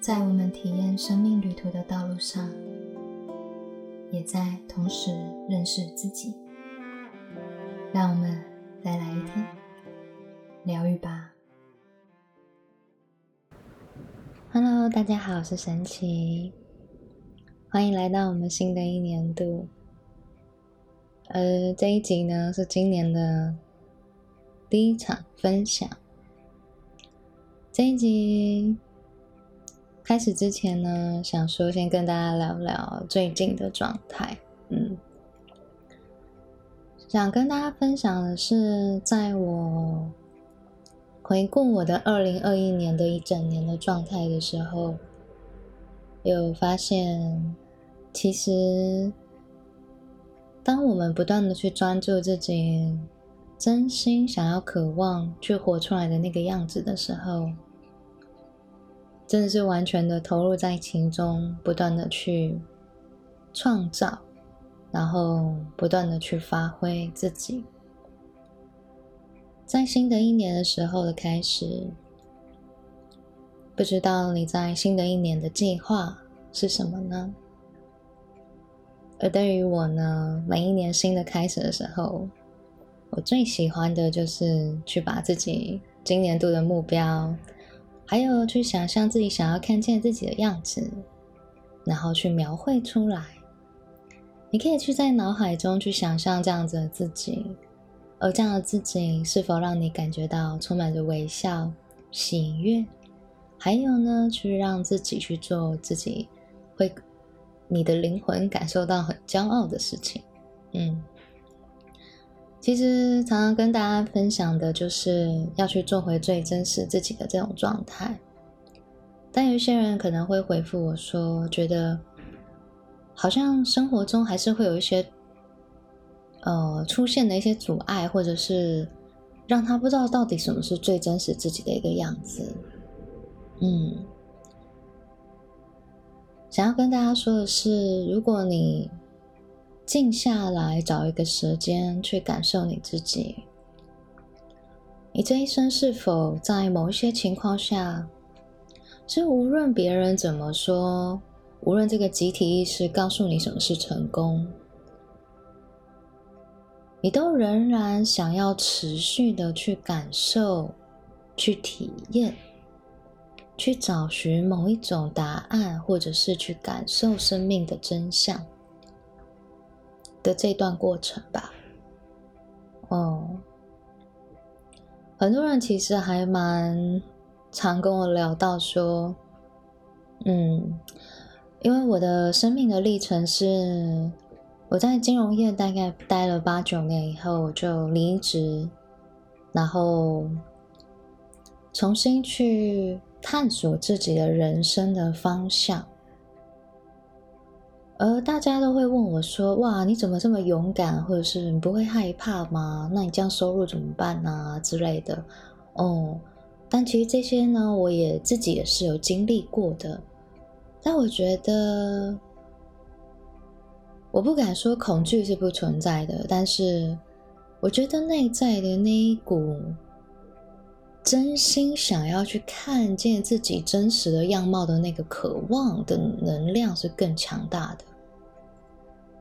在我们体验生命旅途的道路上，也在同时认识自己。让我们再来一天疗愈吧。Hello，大家好，我是神奇，欢迎来到我们新的一年度。呃，这一集呢是今年的第一场分享。这一集。开始之前呢，想说先跟大家聊聊最近的状态。嗯，想跟大家分享的是，在我回顾我的二零二一年的一整年的状态的时候，有发现，其实当我们不断的去专注自己真心想要、渴望去活出来的那个样子的时候。真的是完全的投入在其中，不断的去创造，然后不断的去发挥自己。在新的一年的时候的开始，不知道你在新的一年的计划是什么呢？而对于我呢，每一年新的开始的时候，我最喜欢的就是去把自己今年度的目标。还有去想象自己想要看见自己的样子，然后去描绘出来。你可以去在脑海中去想象这样子的自己，而这样的自己是否让你感觉到充满着微笑、喜悦？还有呢，去让自己去做自己会你的灵魂感受到很骄傲的事情。嗯。其实常常跟大家分享的就是要去做回最真实自己的这种状态，但有一些人可能会回复我说，觉得好像生活中还是会有一些呃出现的一些阻碍，或者是让他不知道到底什么是最真实自己的一个样子。嗯，想要跟大家说的是，如果你。静下来，找一个时间去感受你自己。你这一生是否在某一些情况下，是无论别人怎么说，无论这个集体意识告诉你什么是成功，你都仍然想要持续的去感受、去体验、去找寻某一种答案，或者是去感受生命的真相。的这段过程吧，哦，很多人其实还蛮常跟我聊到说，嗯，因为我的生命的历程是我在金融业大概待了八九年以后我就离职，然后重新去探索自己的人生的方向。而大家都会问我说：“哇，你怎么这么勇敢？或者是你不会害怕吗？那你这样收入怎么办呢？之类的。”哦，但其实这些呢，我也自己也是有经历过的。但我觉得，我不敢说恐惧是不存在的，但是我觉得内在的那一股真心想要去看见自己真实的样貌的那个渴望的能量是更强大的。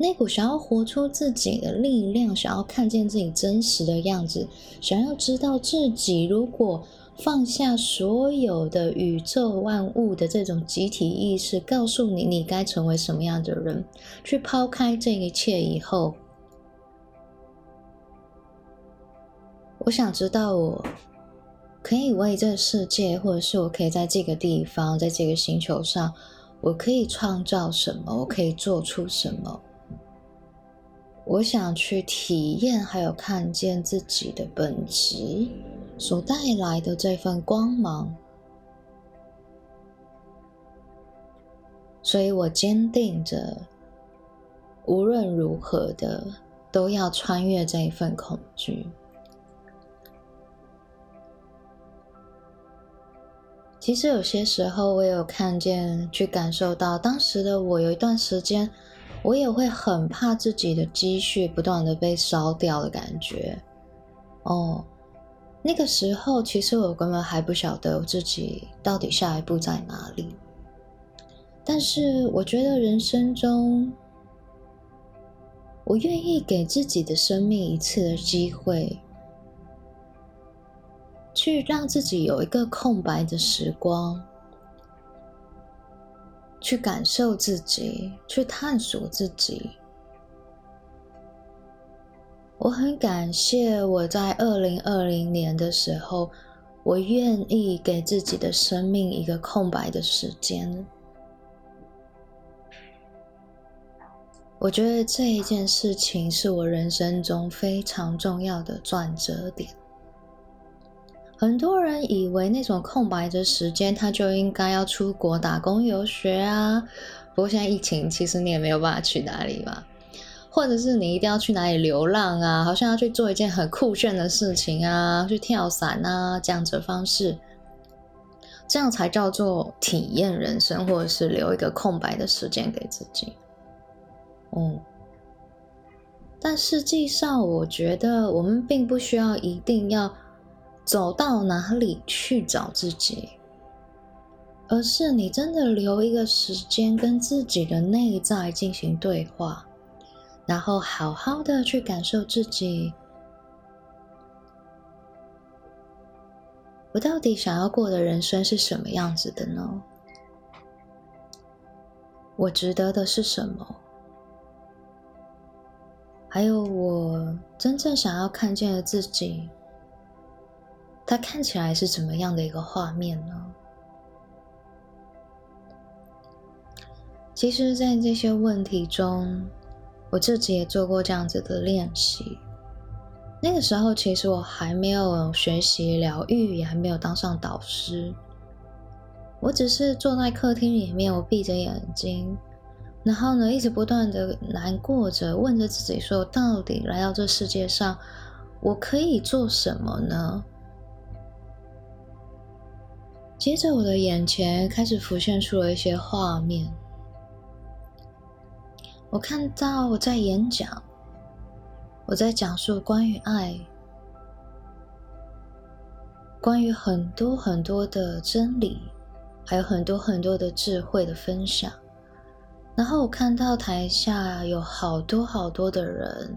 那股想要活出自己的力量，想要看见自己真实的样子，想要知道自己如果放下所有的宇宙万物的这种集体意识，告诉你你该成为什么样的人，去抛开这一切以后，我想知道我可以为这个世界，或者是我可以在这个地方，在这个星球上，我可以创造什么，我可以做出什么。我想去体验，还有看见自己的本质所带来的这份光芒，所以我坚定着，无论如何的都要穿越这一份恐惧。其实有些时候，我有看见，去感受到，当时的我有一段时间。我也会很怕自己的积蓄不断的被烧掉的感觉，哦，那个时候其实我根本还不晓得自己到底下一步在哪里，但是我觉得人生中，我愿意给自己的生命一次的机会，去让自己有一个空白的时光，去感受自己，去探索自己。我很感谢我在二零二零年的时候，我愿意给自己的生命一个空白的时间。我觉得这一件事情是我人生中非常重要的转折点。很多人以为那种空白的时间，他就应该要出国打工游学啊。不过现在疫情，其实你也没有办法去哪里嘛。或者是你一定要去哪里流浪啊？好像要去做一件很酷炫的事情啊，去跳伞啊，这样子的方式，这样才叫做体验人生，或者是留一个空白的时间给自己。嗯，但实际上，我觉得我们并不需要一定要走到哪里去找自己，而是你真的留一个时间跟自己的内在进行对话，然后好好的去感受自己，我到底想要过的人生是什么样子的呢？我值得的是什么？还有我真正想要看见的自己，它看起来是怎么样的一个画面呢？其实，在这些问题中，我自己也做过这样子的练习。那个时候，其实我还没有学习疗愈，也还没有当上导师，我只是坐在客厅里面，我闭着眼睛。然后呢，一直不断的难过着，问着自己说：“到底来到这世界上，我可以做什么呢？”接着，我的眼前开始浮现出了一些画面。我看到我在演讲，我在讲述关于爱，关于很多很多的真理，还有很多很多的智慧的分享。然后我看到台下有好多好多的人，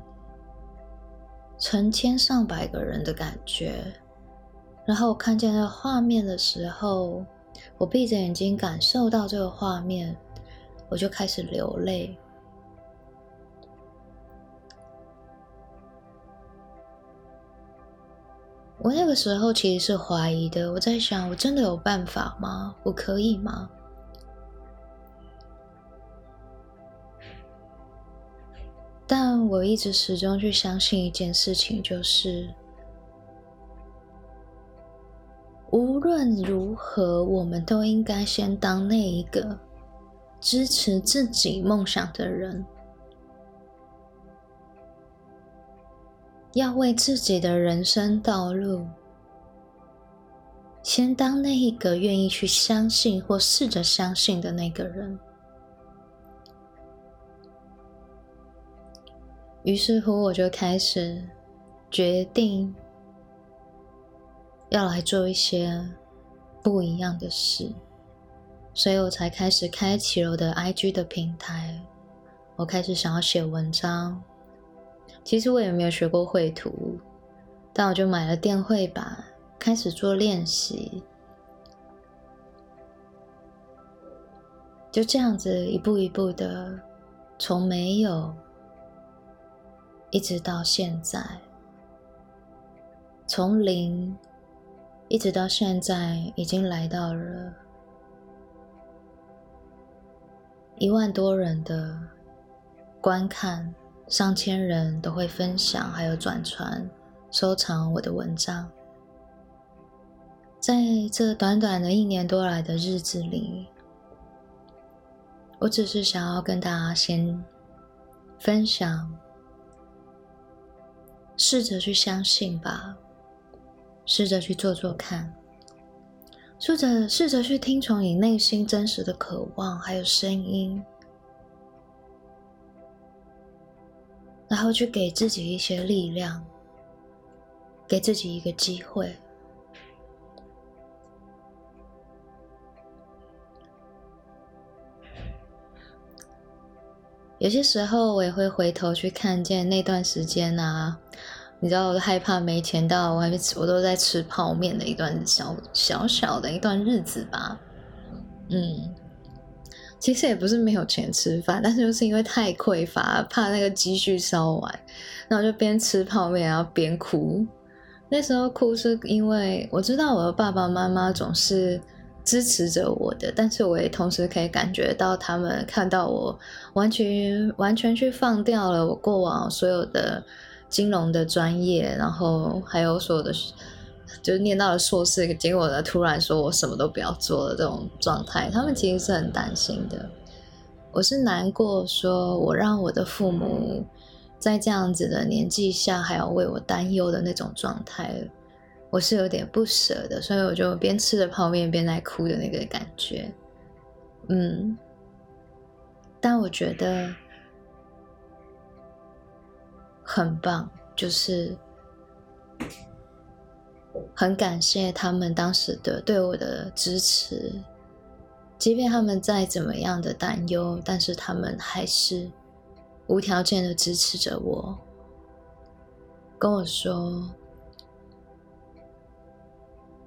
成千上百个人的感觉。然后我看见那个画面的时候，我闭着眼睛感受到这个画面，我就开始流泪。我那个时候其实是怀疑的，我在想：我真的有办法吗？我可以吗？但我一直始终去相信一件事情，就是无论如何，我们都应该先当那一个支持自己梦想的人，要为自己的人生道路，先当那一个愿意去相信或试着相信的那个人。于是乎，我就开始决定要来做一些不一样的事，所以我才开始开启了我的 IG 的平台。我开始想要写文章，其实我也没有学过绘图，但我就买了电绘板，开始做练习，就这样子一步一步的从没有。一直到现在，从零一直到现在，已经来到了一万多人的观看，上千人都会分享，还有转传、收藏我的文章。在这短短的一年多来的日子里，我只是想要跟大家先分享。试着去相信吧，试着去做做看，试着试着去听从你内心真实的渴望，还有声音，然后去给自己一些力量，给自己一个机会。有些时候我也会回头去看见那段时间啊，你知道，我害怕没钱到，我还没吃我都在吃泡面的一段小小小的一段日子吧。嗯，其实也不是没有钱吃饭，但是就是因为太匮乏，怕那个积蓄烧完，然后就边吃泡面然后边哭。那时候哭是因为我知道我的爸爸妈妈总是。支持着我的，但是我也同时可以感觉到他们看到我完全完全去放掉了我过往所有的金融的专业，然后还有所有的就念到了硕士，结果呢突然说我什么都不要做了这种状态，他们其实是很担心的。我是难过，说我让我的父母在这样子的年纪下还要为我担忧的那种状态。我是有点不舍的，所以我就边吃着泡面边在哭的那个感觉，嗯，但我觉得很棒，就是很感谢他们当时的对我的支持，即便他们再怎么样的担忧，但是他们还是无条件的支持着我，跟我说。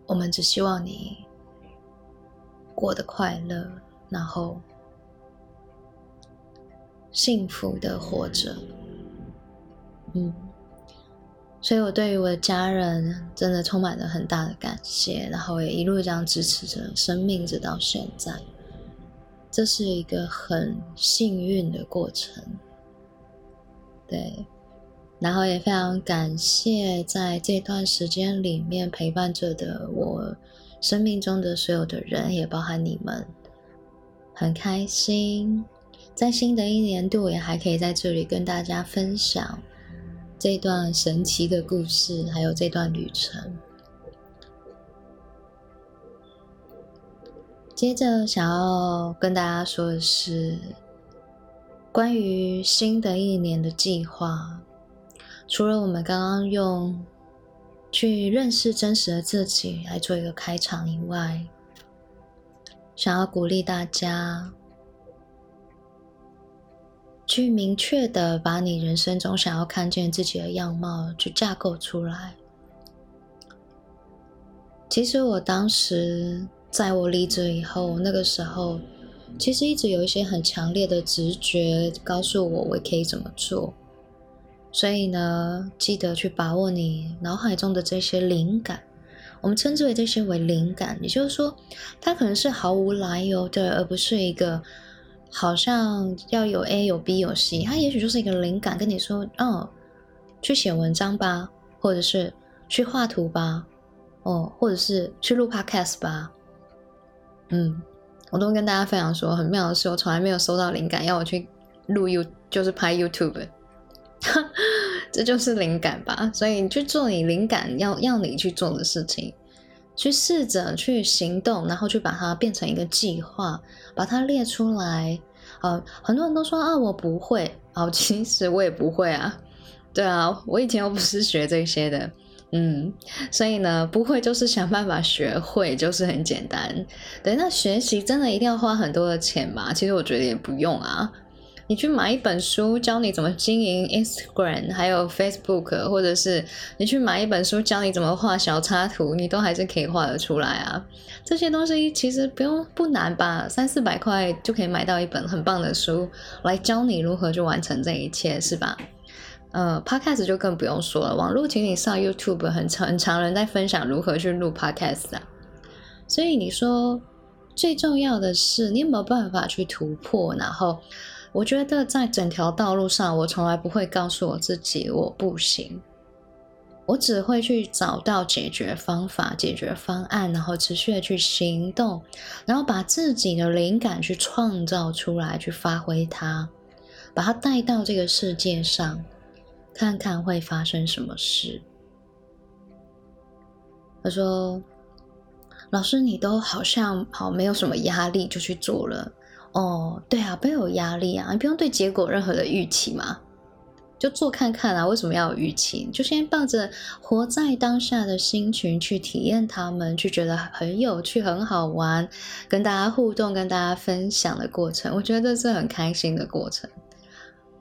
我们只希望你过得快乐，然后幸福的活着。嗯，所以我对于我的家人真的充满了很大的感谢，然后也一路这样支持着生命，直到现在。这是一个很幸运的过程，对。然后也非常感谢在这段时间里面陪伴着的我生命中的所有的人，也包含你们，很开心，在新的一年度也还可以在这里跟大家分享这段神奇的故事，还有这段旅程。接着想要跟大家说的是，关于新的一年的计划。除了我们刚刚用去认识真实的自己来做一个开场以外，想要鼓励大家去明确的把你人生中想要看见自己的样貌去架构出来。其实我当时在我离职以后，那个时候其实一直有一些很强烈的直觉告诉我，我可以怎么做。所以呢，记得去把握你脑海中的这些灵感，我们称之为这些为灵感。也就是说，它可能是毫无来由的，而不是一个好像要有 A 有 B 有 C。它也许就是一个灵感，跟你说：“哦，去写文章吧，或者是去画图吧，哦，或者是去录 Podcast 吧。”嗯，我都跟大家分享说，很妙的是，我从来没有收到灵感要我去录 You，就是拍 YouTube。这就是灵感吧，所以你去做你灵感要要你去做的事情，去试着去行动，然后去把它变成一个计划，把它列出来。呃，很多人都说啊，我不会，哦，其实我也不会啊。对啊，我以前又不是学这些的，嗯，所以呢，不会就是想办法学会，就是很简单。对，那学习真的一定要花很多的钱吗？其实我觉得也不用啊。你去买一本书教你怎么经营 Instagram，还有 Facebook，或者是你去买一本书教你怎么画小插图，你都还是可以画得出来啊。这些东西其实不用不难吧，三四百块就可以买到一本很棒的书来教你如何去完成这一切，是吧？呃，Podcast 就更不用说了，网络请你上 YouTube，很很常人在分享如何去录 Podcast 啊。所以你说最重要的是你有没有办法去突破，然后。我觉得在整条道路上，我从来不会告诉我自己我不行，我只会去找到解决方法、解决方案，然后持续的去行动，然后把自己的灵感去创造出来，去发挥它，把它带到这个世界上，看看会发生什么事。他说：“老师，你都好像好没有什么压力，就去做了。”哦，对啊，不要有压力啊，你不用对结果任何的预期嘛，就做看看啊。为什么要有预期？就先抱着活在当下的心情去体验他们，去觉得很有趣、很好玩，跟大家互动、跟大家分享的过程，我觉得这是很开心的过程。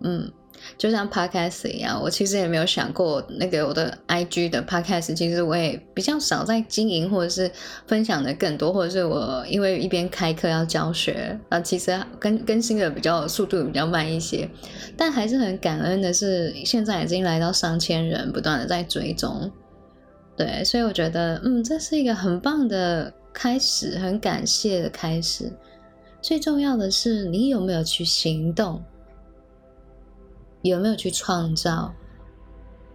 嗯。就像 podcast 一样，我其实也没有想过那个我的 IG 的 podcast，其实我也比较少在经营或者是分享的更多，或者是我因为一边开课要教学啊，其实更更新的比较速度比较慢一些，但还是很感恩的是，现在已经来到上千人，不断的在追踪，对，所以我觉得嗯，这是一个很棒的开始，很感谢的开始。最重要的是，你有没有去行动？有没有去创造？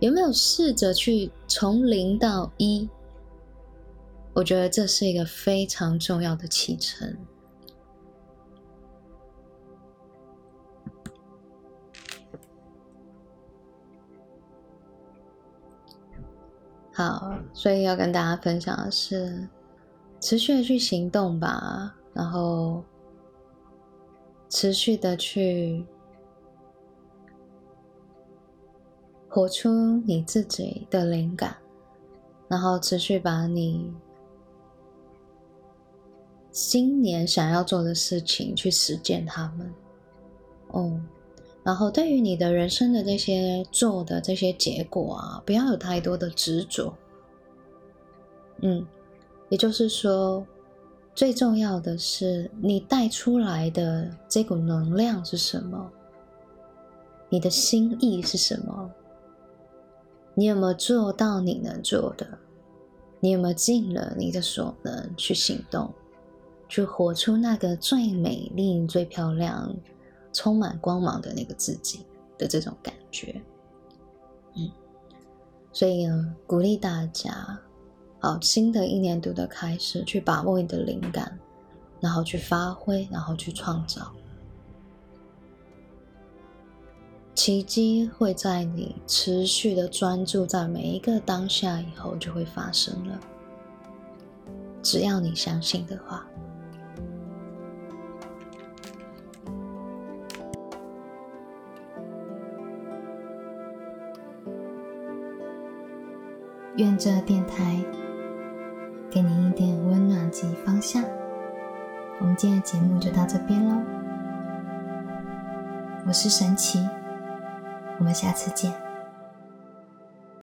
有没有试着去从零到一？我觉得这是一个非常重要的启程。好，所以要跟大家分享的是，持续的去行动吧，然后持续的去。活出你自己的灵感，然后持续把你今年想要做的事情去实践它们。哦，然后对于你的人生的这些做的这些结果啊，不要有太多的执着。嗯，也就是说，最重要的是你带出来的这股能量是什么？你的心意是什么？你有没有做到你能做的？你有没有尽了你的所能去行动，去活出那个最美丽、最漂亮、充满光芒的那个自己的这种感觉？嗯，所以呢，鼓励大家，好，新的一年度的开始，去把握你的灵感，然后去发挥，然后去创造。奇迹会在你持续的专注在每一个当下以后就会发生了。只要你相信的话，愿这电台给您一点温暖及方向。我们今天的节目就到这边喽，我是神奇。我们下次见。